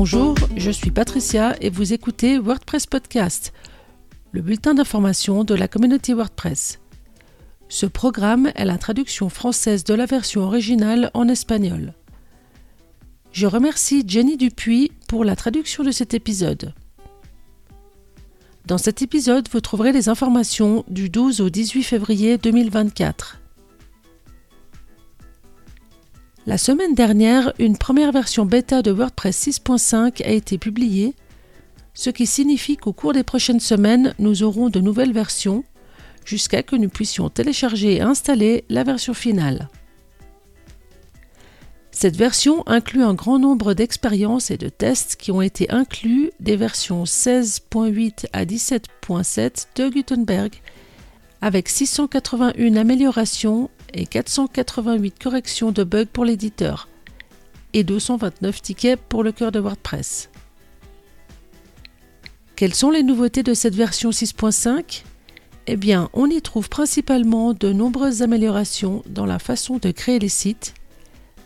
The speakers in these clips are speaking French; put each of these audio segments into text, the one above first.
Bonjour, je suis Patricia et vous écoutez WordPress Podcast, le bulletin d'information de la communauté WordPress. Ce programme est la traduction française de la version originale en espagnol. Je remercie Jenny Dupuis pour la traduction de cet épisode. Dans cet épisode, vous trouverez les informations du 12 au 18 février 2024. La semaine dernière, une première version bêta de WordPress 6.5 a été publiée, ce qui signifie qu'au cours des prochaines semaines, nous aurons de nouvelles versions jusqu'à que nous puissions télécharger et installer la version finale. Cette version inclut un grand nombre d'expériences et de tests qui ont été inclus des versions 16.8 à 17.7 de Gutenberg, avec 681 améliorations et 488 corrections de bugs pour l'éditeur, et 229 tickets pour le cœur de WordPress. Quelles sont les nouveautés de cette version 6.5 Eh bien, on y trouve principalement de nombreuses améliorations dans la façon de créer les sites,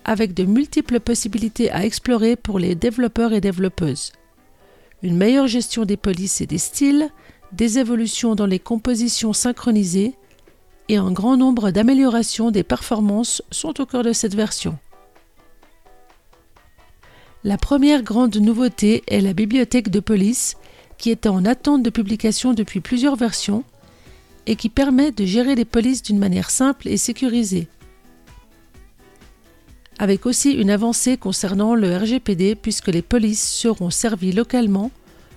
avec de multiples possibilités à explorer pour les développeurs et développeuses. Une meilleure gestion des polices et des styles, des évolutions dans les compositions synchronisées, et un grand nombre d'améliorations des performances sont au cœur de cette version. La première grande nouveauté est la bibliothèque de police qui est en attente de publication depuis plusieurs versions et qui permet de gérer les polices d'une manière simple et sécurisée. Avec aussi une avancée concernant le RGPD puisque les polices seront servies localement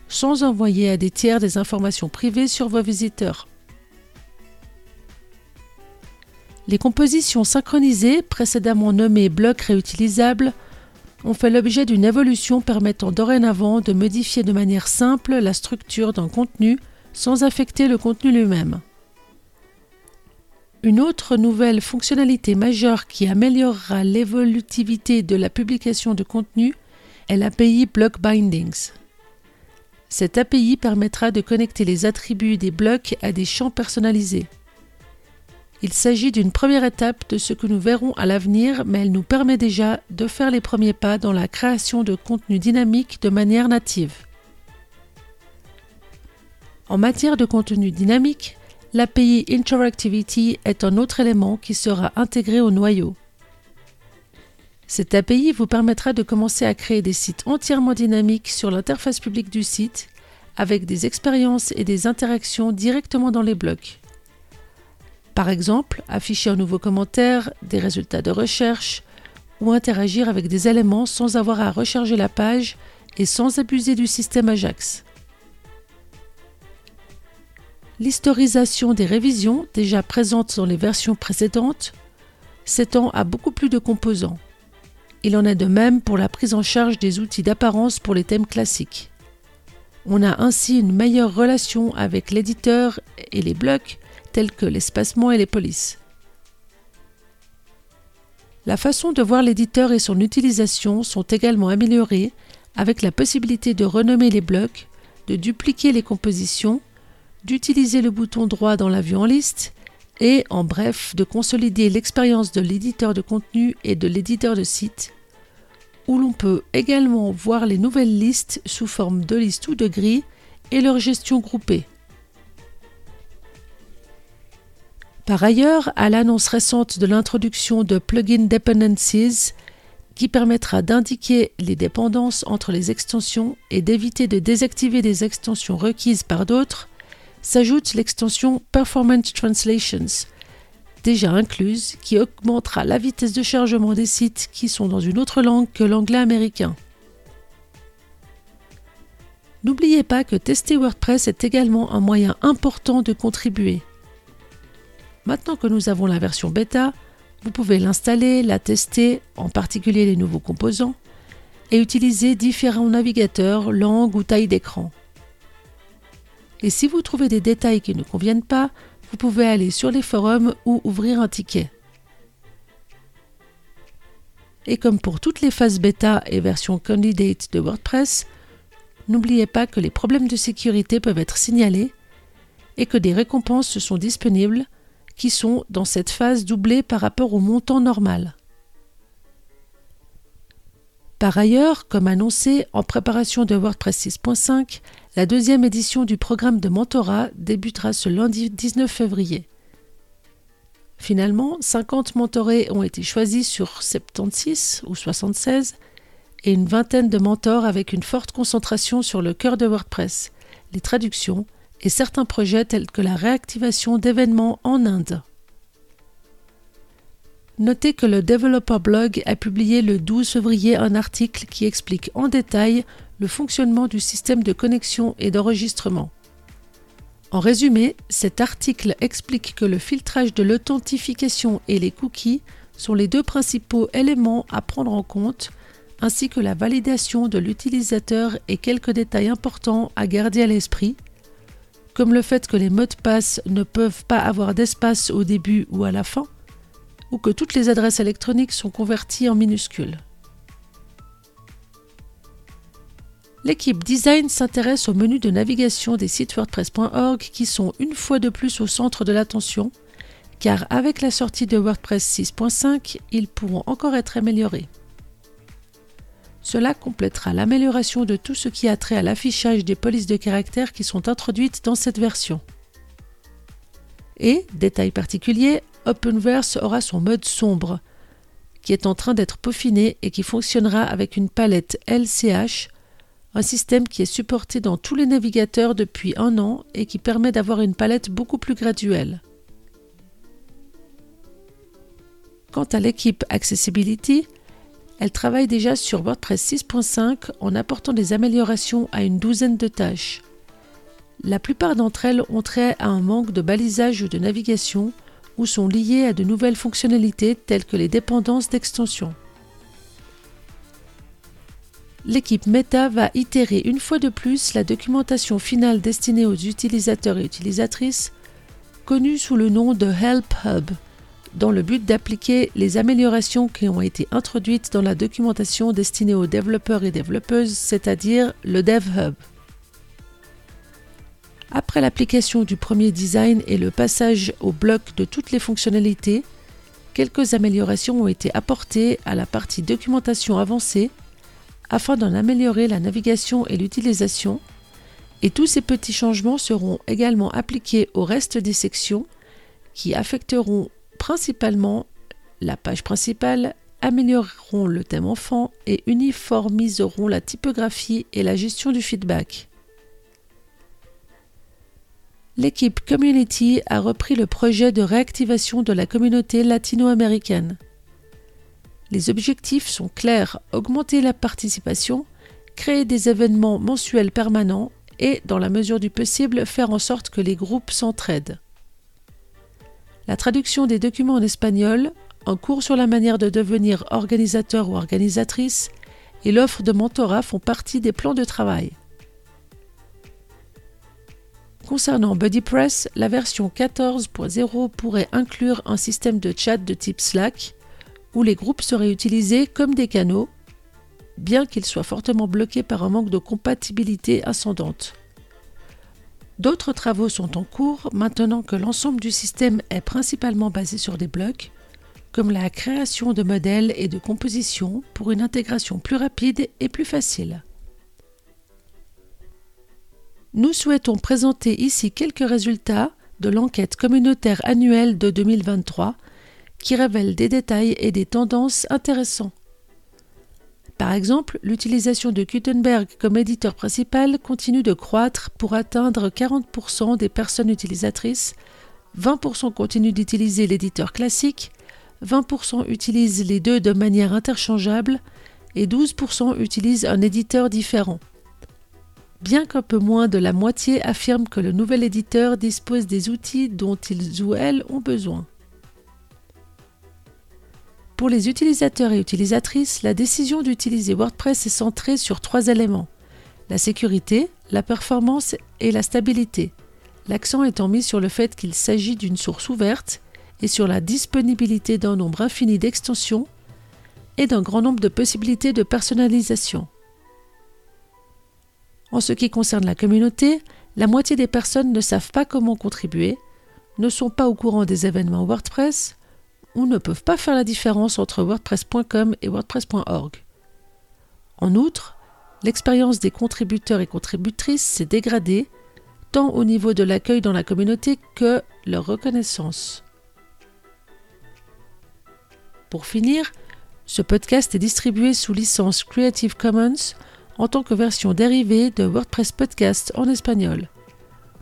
sans envoyer à des tiers des informations privées sur vos visiteurs. Les compositions synchronisées, précédemment nommées blocs réutilisables, ont fait l'objet d'une évolution permettant dorénavant de modifier de manière simple la structure d'un contenu sans affecter le contenu lui-même. Une autre nouvelle fonctionnalité majeure qui améliorera l'évolutivité de la publication de contenu est l'API Block Bindings. Cette API permettra de connecter les attributs des blocs à des champs personnalisés. Il s'agit d'une première étape de ce que nous verrons à l'avenir, mais elle nous permet déjà de faire les premiers pas dans la création de contenu dynamique de manière native. En matière de contenu dynamique, l'API Interactivity est un autre élément qui sera intégré au noyau. Cette API vous permettra de commencer à créer des sites entièrement dynamiques sur l'interface publique du site, avec des expériences et des interactions directement dans les blocs. Par exemple, afficher un nouveau commentaire, des résultats de recherche ou interagir avec des éléments sans avoir à recharger la page et sans abuser du système Ajax. L'historisation des révisions déjà présentes dans les versions précédentes s'étend à beaucoup plus de composants. Il en est de même pour la prise en charge des outils d'apparence pour les thèmes classiques. On a ainsi une meilleure relation avec l'éditeur et les blocs tels que l'espacement et les polices. La façon de voir l'éditeur et son utilisation sont également améliorées avec la possibilité de renommer les blocs, de dupliquer les compositions, d'utiliser le bouton droit dans la vue en liste et, en bref, de consolider l'expérience de l'éditeur de contenu et de l'éditeur de site, où l'on peut également voir les nouvelles listes sous forme de listes ou de grilles et leur gestion groupée. Par ailleurs, à l'annonce récente de l'introduction de Plugin Dependencies, qui permettra d'indiquer les dépendances entre les extensions et d'éviter de désactiver des extensions requises par d'autres, s'ajoute l'extension Performance Translations, déjà incluse, qui augmentera la vitesse de chargement des sites qui sont dans une autre langue que l'anglais américain. N'oubliez pas que tester WordPress est également un moyen important de contribuer Maintenant que nous avons la version bêta, vous pouvez l'installer, la tester, en particulier les nouveaux composants, et utiliser différents navigateurs, langues ou tailles d'écran. Et si vous trouvez des détails qui ne conviennent pas, vous pouvez aller sur les forums ou ouvrir un ticket. Et comme pour toutes les phases bêta et versions candidate de WordPress, n'oubliez pas que les problèmes de sécurité peuvent être signalés et que des récompenses sont disponibles qui sont dans cette phase doublée par rapport au montant normal. Par ailleurs, comme annoncé, en préparation de WordPress 6.5, la deuxième édition du programme de mentorat débutera ce lundi 19 février. Finalement, 50 mentorés ont été choisis sur 76 ou 76 et une vingtaine de mentors avec une forte concentration sur le cœur de WordPress, les traductions et certains projets tels que la réactivation d'événements en Inde. Notez que le Developer Blog a publié le 12 février un article qui explique en détail le fonctionnement du système de connexion et d'enregistrement. En résumé, cet article explique que le filtrage de l'authentification et les cookies sont les deux principaux éléments à prendre en compte, ainsi que la validation de l'utilisateur et quelques détails importants à garder à l'esprit, comme le fait que les mots de passe ne peuvent pas avoir d'espace au début ou à la fin, ou que toutes les adresses électroniques sont converties en minuscules. L'équipe design s'intéresse au menu de navigation des sites WordPress.org qui sont une fois de plus au centre de l'attention, car avec la sortie de WordPress 6.5, ils pourront encore être améliorés. Cela complétera l'amélioration de tout ce qui a trait à l'affichage des polices de caractères qui sont introduites dans cette version. Et, détail particulier, Openverse aura son mode sombre, qui est en train d'être peaufiné et qui fonctionnera avec une palette LCH, un système qui est supporté dans tous les navigateurs depuis un an et qui permet d'avoir une palette beaucoup plus graduelle. Quant à l'équipe Accessibility, elle travaille déjà sur WordPress 6.5 en apportant des améliorations à une douzaine de tâches. La plupart d'entre elles ont trait à un manque de balisage ou de navigation, ou sont liées à de nouvelles fonctionnalités telles que les dépendances d'extension. L'équipe Meta va itérer une fois de plus la documentation finale destinée aux utilisateurs et utilisatrices, connue sous le nom de Help Hub, dans le but d'appliquer les améliorations qui ont été introduites dans la documentation destinée aux développeurs et développeuses, c'est-à-dire le DevHub. Après l'application du premier design et le passage au bloc de toutes les fonctionnalités, quelques améliorations ont été apportées à la partie documentation avancée afin d'en améliorer la navigation et l'utilisation, et tous ces petits changements seront également appliqués au reste des sections qui affecteront principalement la page principale, amélioreront le thème enfant et uniformiseront la typographie et la gestion du feedback l'équipe Community a repris le projet de réactivation de la communauté latino-américaine. Les objectifs sont clairs, augmenter la participation, créer des événements mensuels permanents et, dans la mesure du possible, faire en sorte que les groupes s'entraident. La traduction des documents en espagnol, un cours sur la manière de devenir organisateur ou organisatrice et l'offre de mentorat font partie des plans de travail. Concernant BuddyPress, la version 14.0 pourrait inclure un système de chat de type Slack, où les groupes seraient utilisés comme des canaux, bien qu'ils soient fortement bloqués par un manque de compatibilité ascendante. D'autres travaux sont en cours maintenant que l'ensemble du système est principalement basé sur des blocs, comme la création de modèles et de compositions pour une intégration plus rapide et plus facile. Nous souhaitons présenter ici quelques résultats de l'enquête communautaire annuelle de 2023 qui révèle des détails et des tendances intéressants. Par exemple, l'utilisation de Gutenberg comme éditeur principal continue de croître pour atteindre 40% des personnes utilisatrices, 20% continuent d'utiliser l'éditeur classique, 20% utilisent les deux de manière interchangeable et 12% utilisent un éditeur différent bien qu'un peu moins de la moitié affirment que le nouvel éditeur dispose des outils dont ils ou elles ont besoin. Pour les utilisateurs et utilisatrices, la décision d'utiliser WordPress est centrée sur trois éléments la sécurité, la performance et la stabilité, l'accent étant mis sur le fait qu'il s'agit d'une source ouverte et sur la disponibilité d'un nombre infini d'extensions et d'un grand nombre de possibilités de personnalisation. En ce qui concerne la communauté, la moitié des personnes ne savent pas comment contribuer, ne sont pas au courant des événements WordPress ou ne peuvent pas faire la différence entre WordPress.com et WordPress.org. En outre, l'expérience des contributeurs et contributrices s'est dégradée, tant au niveau de l'accueil dans la communauté que leur reconnaissance. Pour finir, ce podcast est distribué sous licence Creative Commons en tant que version dérivée de WordPress Podcast en espagnol.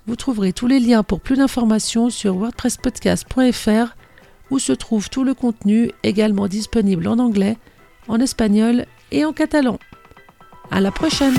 Vous trouverez tous les liens pour plus d'informations sur wordpresspodcast.fr où se trouve tout le contenu également disponible en anglais, en espagnol et en catalan. À la prochaine!